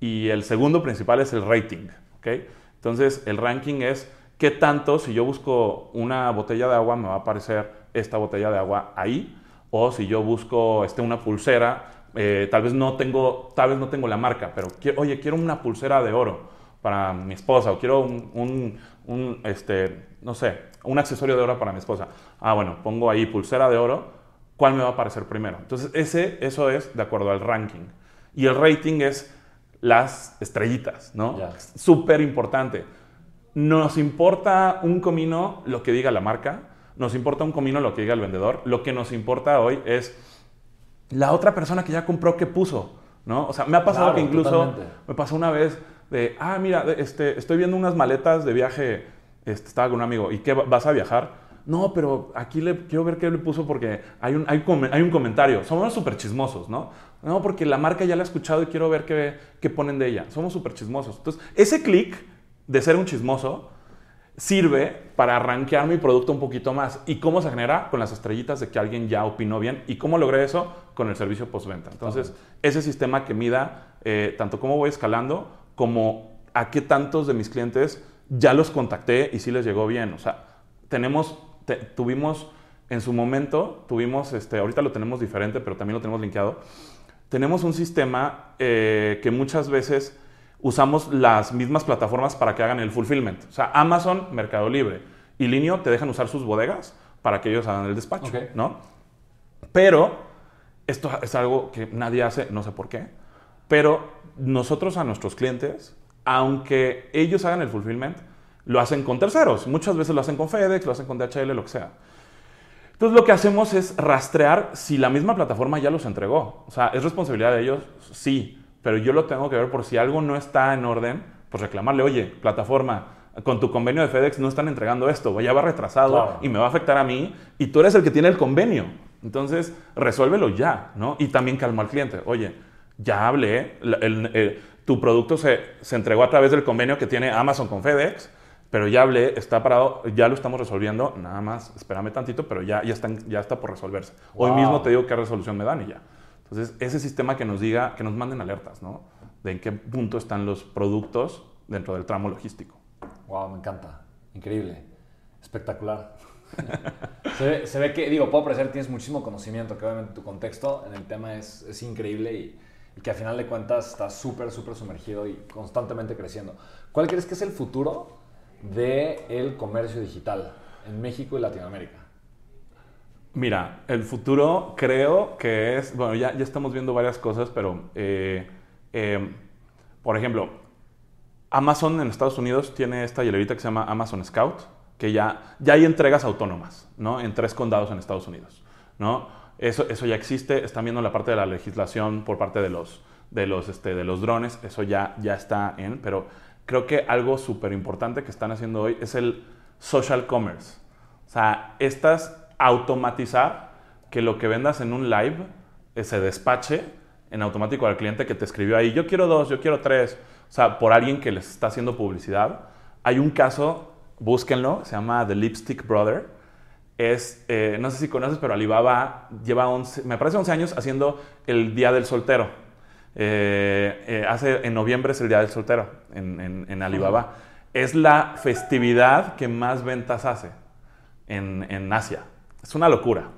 y el segundo principal es el rating. ¿okay? Entonces, el ranking es qué tanto, si yo busco una botella de agua, me va a aparecer esta botella de agua ahí, o si yo busco este, una pulsera, eh, tal, vez no tengo, tal vez no tengo la marca, pero oye, quiero una pulsera de oro para mi esposa o quiero un, un, este, no sé, un accesorio de oro para mi esposa. Ah, bueno, pongo ahí pulsera de oro, ¿cuál me va a aparecer primero? Entonces, ese, eso es de acuerdo al ranking. Y el rating es las estrellitas, ¿no? Súper importante. Nos importa un comino lo que diga la marca, nos importa un comino lo que diga el vendedor. Lo que nos importa hoy es la otra persona que ya compró, ¿qué puso? ¿No? O sea, me ha pasado que incluso, me pasó una vez, de, ah, mira, este, estoy viendo unas maletas de viaje, este, estaba con un amigo, ¿y qué vas a viajar? No, pero aquí le quiero ver qué le puso porque hay un, hay, hay un comentario. Somos súper chismosos, ¿no? No, porque la marca ya la he escuchado y quiero ver qué, qué ponen de ella. Somos súper chismosos. Entonces, ese clic de ser un chismoso sirve para arranquear mi producto un poquito más. ¿Y cómo se genera? Con las estrellitas de que alguien ya opinó bien. ¿Y cómo logré eso? Con el servicio postventa. Entonces, ese sistema que mida eh, tanto cómo voy escalando como a qué tantos de mis clientes ya los contacté y sí les llegó bien. O sea, tenemos, tuvimos en su momento, tuvimos, este, ahorita lo tenemos diferente, pero también lo tenemos linkeado. Tenemos un sistema eh, que muchas veces usamos las mismas plataformas para que hagan el fulfillment. O sea, Amazon, Mercado Libre y Linio te dejan usar sus bodegas para que ellos hagan el despacho, ¿no? Pero esto es algo que nadie hace, no sé por qué, pero nosotros a nuestros clientes, aunque ellos hagan el fulfillment, lo hacen con terceros. Muchas veces lo hacen con FedEx, lo hacen con DHL, lo que sea. Entonces lo que hacemos es rastrear si la misma plataforma ya los entregó. O sea, ¿es responsabilidad de ellos? Sí, pero yo lo tengo que ver por si algo no está en orden, pues reclamarle, oye, plataforma, con tu convenio de FedEx no están entregando esto, ya va retrasado y me va a afectar a mí y tú eres el que tiene el convenio. Entonces, resuélvelo ya, ¿no? Y también calma al cliente. Oye, ya hablé, eh, tu producto se, se, entregó a través del convenio que tiene Amazon con FedEx, pero ya hablé, está parado, ya lo estamos resolviendo, nada más, espérame tantito, pero ya, ya, están, ya está por resolverse. Hoy mismo te digo qué resolución me dan y ya. Entonces, ese sistema que nos diga, que nos manden alertas, ¿no? De en qué punto están los productos dentro del tramo logístico. Wow, me encanta. Increíble. Espectacular. se, ve, que, digo, puedo que tienes muchísimo conocimiento, que obviamente tu contexto en el tema es, increíble y que a final de cuentas está súper, súper sumergido y constantemente creciendo. ¿Cuál crees que es el futuro del comercio digital en México y Latinoamérica? Mira, el futuro creo que es, bueno, ya, ya estamos viendo varias cosas, pero, eh, em, por ejemplo, Amazon en Estados Unidos tiene esta hielerita que se llama Amazon Scout, que ya, ya hay entregas autónomas, ¿no? En tres condados en Estados Unidos, ¿no? Eso, eso ya existe, están viendo la parte de la legislación por parte de los, de los, este, de los drones, eso ya, ya está en, pero creo que algo súper importante que están haciendo hoy es el social commerce. O sea, estas automatizar que lo que vendas en un live eh, se despache en automático al cliente que te escribió ahí, yo quiero dos, yo quiero tres, o sea, por alguien que les está haciendo publicidad. Hay un caso, búsquenlo, se llama The Lipstick Brother, es, eh, no sé si conoces, pero Alibaba lleva 11, me parece 11 años haciendo el Día del Soltero. Eh, eh, hace, en noviembre es el Día del Soltero en, en, Alibaba. Es la festividad que más ventas hace en, en Asia. Es una locura.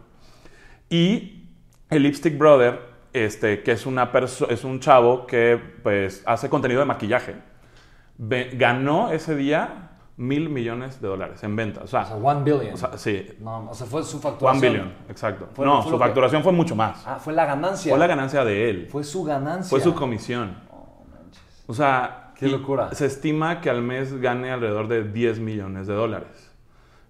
Y el Lipstick Brother, este, que es, una es un chavo que pues, hace contenido de maquillaje, ganó ese día mil millones de dólares en ventas. O sea, one billion. O sea, sí. No, o sea, fue su facturación. One billion, exacto. no, su facturación fue mucho más. Ah, fue la ganancia. Fue la ganancia de él. Fue su ganancia. Fue su comisión. Oh, manches. O sea, qué locura. Se estima que al mes gane alrededor de 10 millones de dólares.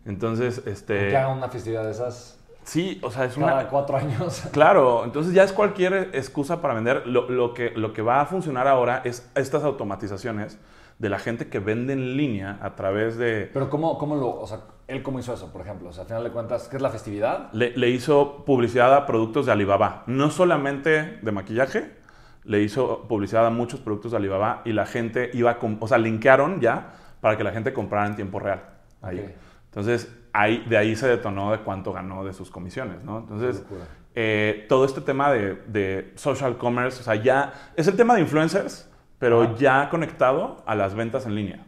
Entonces, este... Que haga una festividad de esas. Sí, o sea, es cada una... cuatro años. Claro, entonces ya es cualquier excusa para vender. Lo, lo que, lo que va a funcionar ahora es estas automatizaciones de la gente que vende en línea a través de... Pero ¿cómo, cómo lo, o sea, él cómo hizo eso, por ejemplo? O sea, al final de cuentas, ¿qué es la festividad? Le, le hizo publicidad a productos de Alibaba, no solamente de maquillaje, le hizo publicidad a muchos productos de Alibaba y la gente iba, o sea, linkearon ya para que la gente comprara en tiempo real. Ahí. Entonces, ahí, de ahí se detonó de cuánto ganó de sus comisiones, ¿no? Entonces, eh, todo este tema de, de social commerce, o sea, ya es el tema de influencers, pero Ajá. ya conectado a las ventas en línea.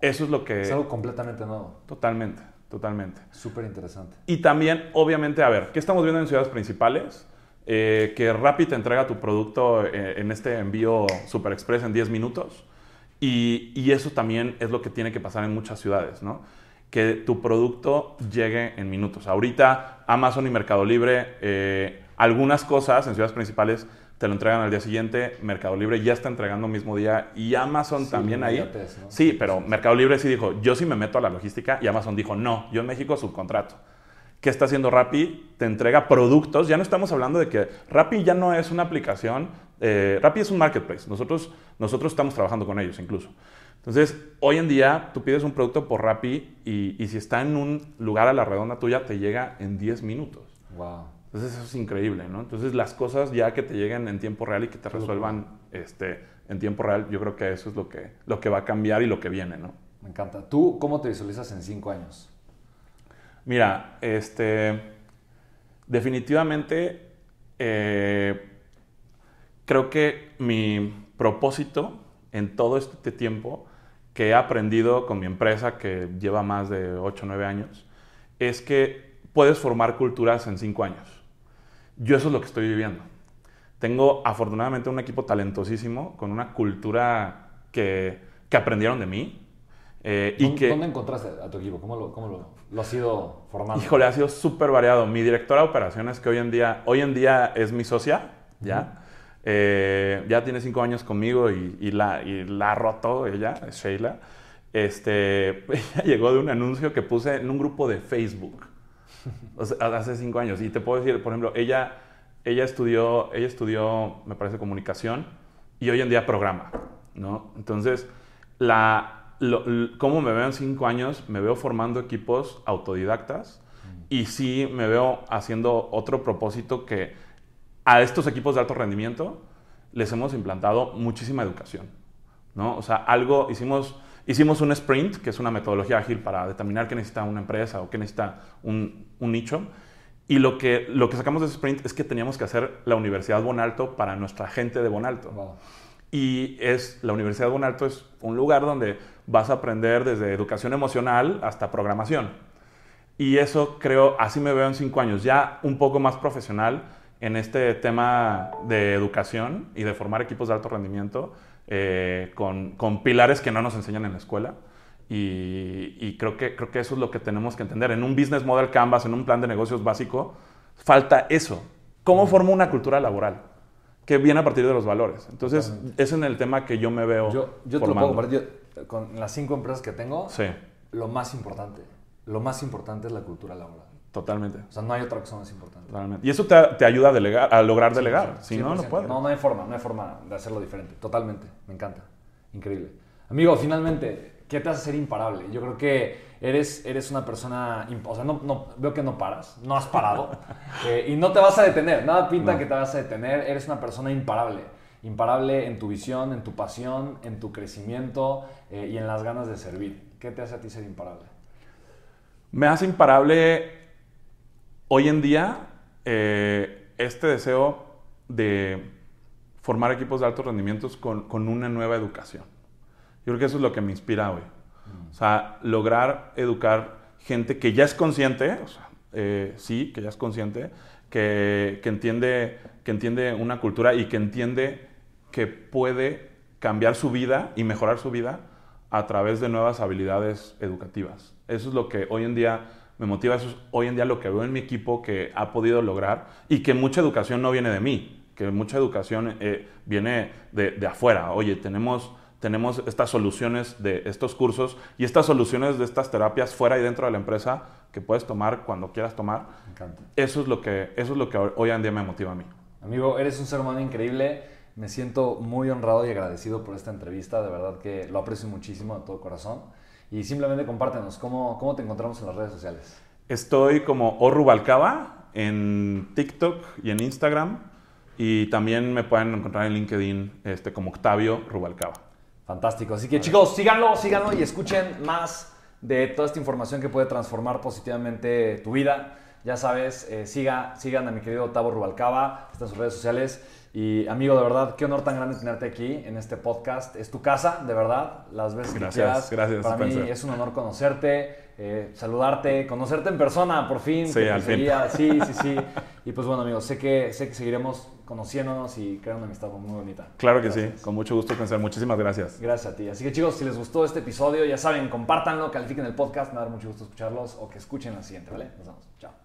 Eso es lo que... Es algo completamente nuevo. Totalmente, totalmente. Súper interesante. Y también, obviamente, a ver, ¿qué estamos viendo en ciudades principales? Eh, que Rappi te entrega tu producto eh, en este envío Super Express en 10 minutos. Y, y eso también es lo que tiene que pasar en muchas ciudades, ¿no? Que tu producto llegue en minutos. Ahorita Amazon y Mercado Libre, eh, algunas cosas en ciudades principales te lo entregan al día siguiente, Mercado Libre ya está entregando mismo día y Amazon Sí, también ahí. Sí, pero Mercado Libre sí dijo, yo sí me meto a la logística y Amazon dijo, no, yo en México subcontrato. ¿Qué está haciendo Rappi? Te entrega productos. Ya no estamos hablando de que Rappi ya no es una aplicación. eh, Rappi es un marketplace. Nosotros, nosotros estamos trabajando con ellos incluso. Entonces, hoy en día tú pides un producto por Rappi y, y si está en un lugar a la redonda tuya, te llega en 10 minutos. Wow. Entonces, eso es increíble, ¿no? Entonces, las cosas ya que te lleguen en tiempo real y que te resuelvan este, en tiempo real, yo creo que eso es lo que, lo que va a cambiar y lo que viene, ¿no? Me encanta. ¿Tú cómo te visualizas en cinco años? Mira, este, definitivamente eh, creo que mi propósito en todo este tiempo que he aprendido con mi empresa que lleva más de 8 o 9 años es que puedes formar culturas en 5 años. Yo eso es lo que estoy viviendo. Tengo afortunadamente un equipo talentosísimo con una cultura que, que aprendieron de mí. eh, y ¿Dónde, que, dónde encontraste a tu equipo? ¿Cómo lo, cómo lo, lo has ido formando? Híjole, ha sido súper variado. Mi directora de operaciones, que hoy en día, hoy en día es mi socia, ¿ya? Eh, ya tiene cinco años conmigo y, y la, y la ha roto ella, Sheila. Este, ella llegó de un anuncio que puse en un grupo de Facebook o sea, hace cinco años. Y te puedo decir, por ejemplo, ella, ella, estudió, ella estudió, me parece, comunicación y hoy en día programa, ¿no? Entonces, la, lo- l- ¿cómo me veo en cinco años? Me veo formando equipos autodidactas y sí me veo haciendo otro propósito que a estos equipos de alto rendimiento les hemos implantado muchísima educación, ¿no? O sea, algo, hicimos, hicimos un sprint, que es una metodología ágil para determinar qué necesita una empresa o qué necesita un, un nicho. Y lo que, lo que sacamos de ese sprint es que teníamos que hacer la Universidad Bonalto para nuestra gente de Bonalto. Wow. Y es, la Universidad Bonalto es un lugar donde vas a aprender desde educación emocional hasta programación. Y eso creo, así me veo en cinco años, ya un poco más profesional en este tema de educación y de formar equipos de alto rendimiento eh, con, con pilares que no nos enseñan en la escuela. Y, y creo, que, creo que eso es lo que tenemos que entender. En un business model canvas, en un plan de negocios básico, falta eso. ¿Cómo formo una cultura laboral? Que viene a partir de los valores. Entonces, Totalmente. es en el tema que yo me veo Yo, yo te lo puedo compartir. Yo, con las cinco empresas que tengo, Sí, lo más importante, lo más importante es la cultura laboral. Totalmente. O sea, no hay otra cosa más importante. Totalmente. Y eso te, te ayuda a, delegar, a lograr delegar. Si no, no 100%. puedes. No, no hay forma, no hay forma de hacerlo diferente. Totalmente. Me encanta. Increíble. Amigo, finalmente, ¿qué te hace ser imparable? Yo creo que eres, eres una persona... O sea, no, no- veo que no paras, no has parado. eh, y no te vas a detener. Nada pinta No. que te vas a detener. Eres una persona imparable. Imparable en tu visión, en tu pasión, en tu crecimiento eh, y en las ganas de servir. ¿Qué te hace a ti ser imparable? Me hace imparable hoy en día eh, este deseo de formar equipos de altos rendimientos con, con una nueva educación. Yo creo que eso es lo que me inspira hoy. O sea, lograr educar gente que ya es consciente, o sea, eh, sí, que ya es consciente, que, que entiende, que entiende una cultura y que entiende que puede cambiar su vida y mejorar su vida a través de nuevas habilidades educativas. Eso es lo que hoy en día me motiva, eso es hoy en día lo que veo en mi equipo que ha podido lograr y que mucha educación no viene de mí, que mucha educación eh, viene de, de afuera. Oye, tenemos, tenemos estas soluciones de estos cursos y estas soluciones de estas terapias fuera y dentro de la empresa que puedes tomar cuando quieras tomar. Me encanta. Eso es lo que, eso es lo que hoy en día me motiva a mí. Amigo, eres un ser humano increíble. Me siento muy honrado y agradecido por esta entrevista. De verdad que lo aprecio muchísimo de todo corazón. Y simplemente compártenos, ¿cómo, cómo te encontramos en las redes sociales? Estoy como Orrubalcaba en TikTok y en Instagram. Y también me pueden encontrar en LinkedIn este, como Octavio Rubalcaba. Fantástico. Así que chicos, síganlo, síganlo y escuchen más de toda esta información que puede transformar positivamente tu vida. Ya sabes, eh, siga, sigan a mi querido Tavo Rubalcaba, está en sus redes sociales. Y amigo, de verdad, qué honor tan grande tenerte aquí en este podcast. Es tu casa, de verdad, las veces Gracias, que quieras. gracias, Para mí es un honor conocerte, eh, saludarte, conocerte en persona, por fin. Sí, al fin. Sí, sí, sí. Y pues bueno, amigos, sé que, sé que seguiremos conociéndonos y creando una amistad muy bonita. Claro que sí, con mucho gusto pensar. Muchísimas gracias. Gracias a ti. Así que chicos, si les gustó este episodio, ya saben, compártanlo, califiquen el podcast, me va a dar mucho gusto escucharlos o que escuchen la siguiente, ¿vale? Nos vemos. Chao.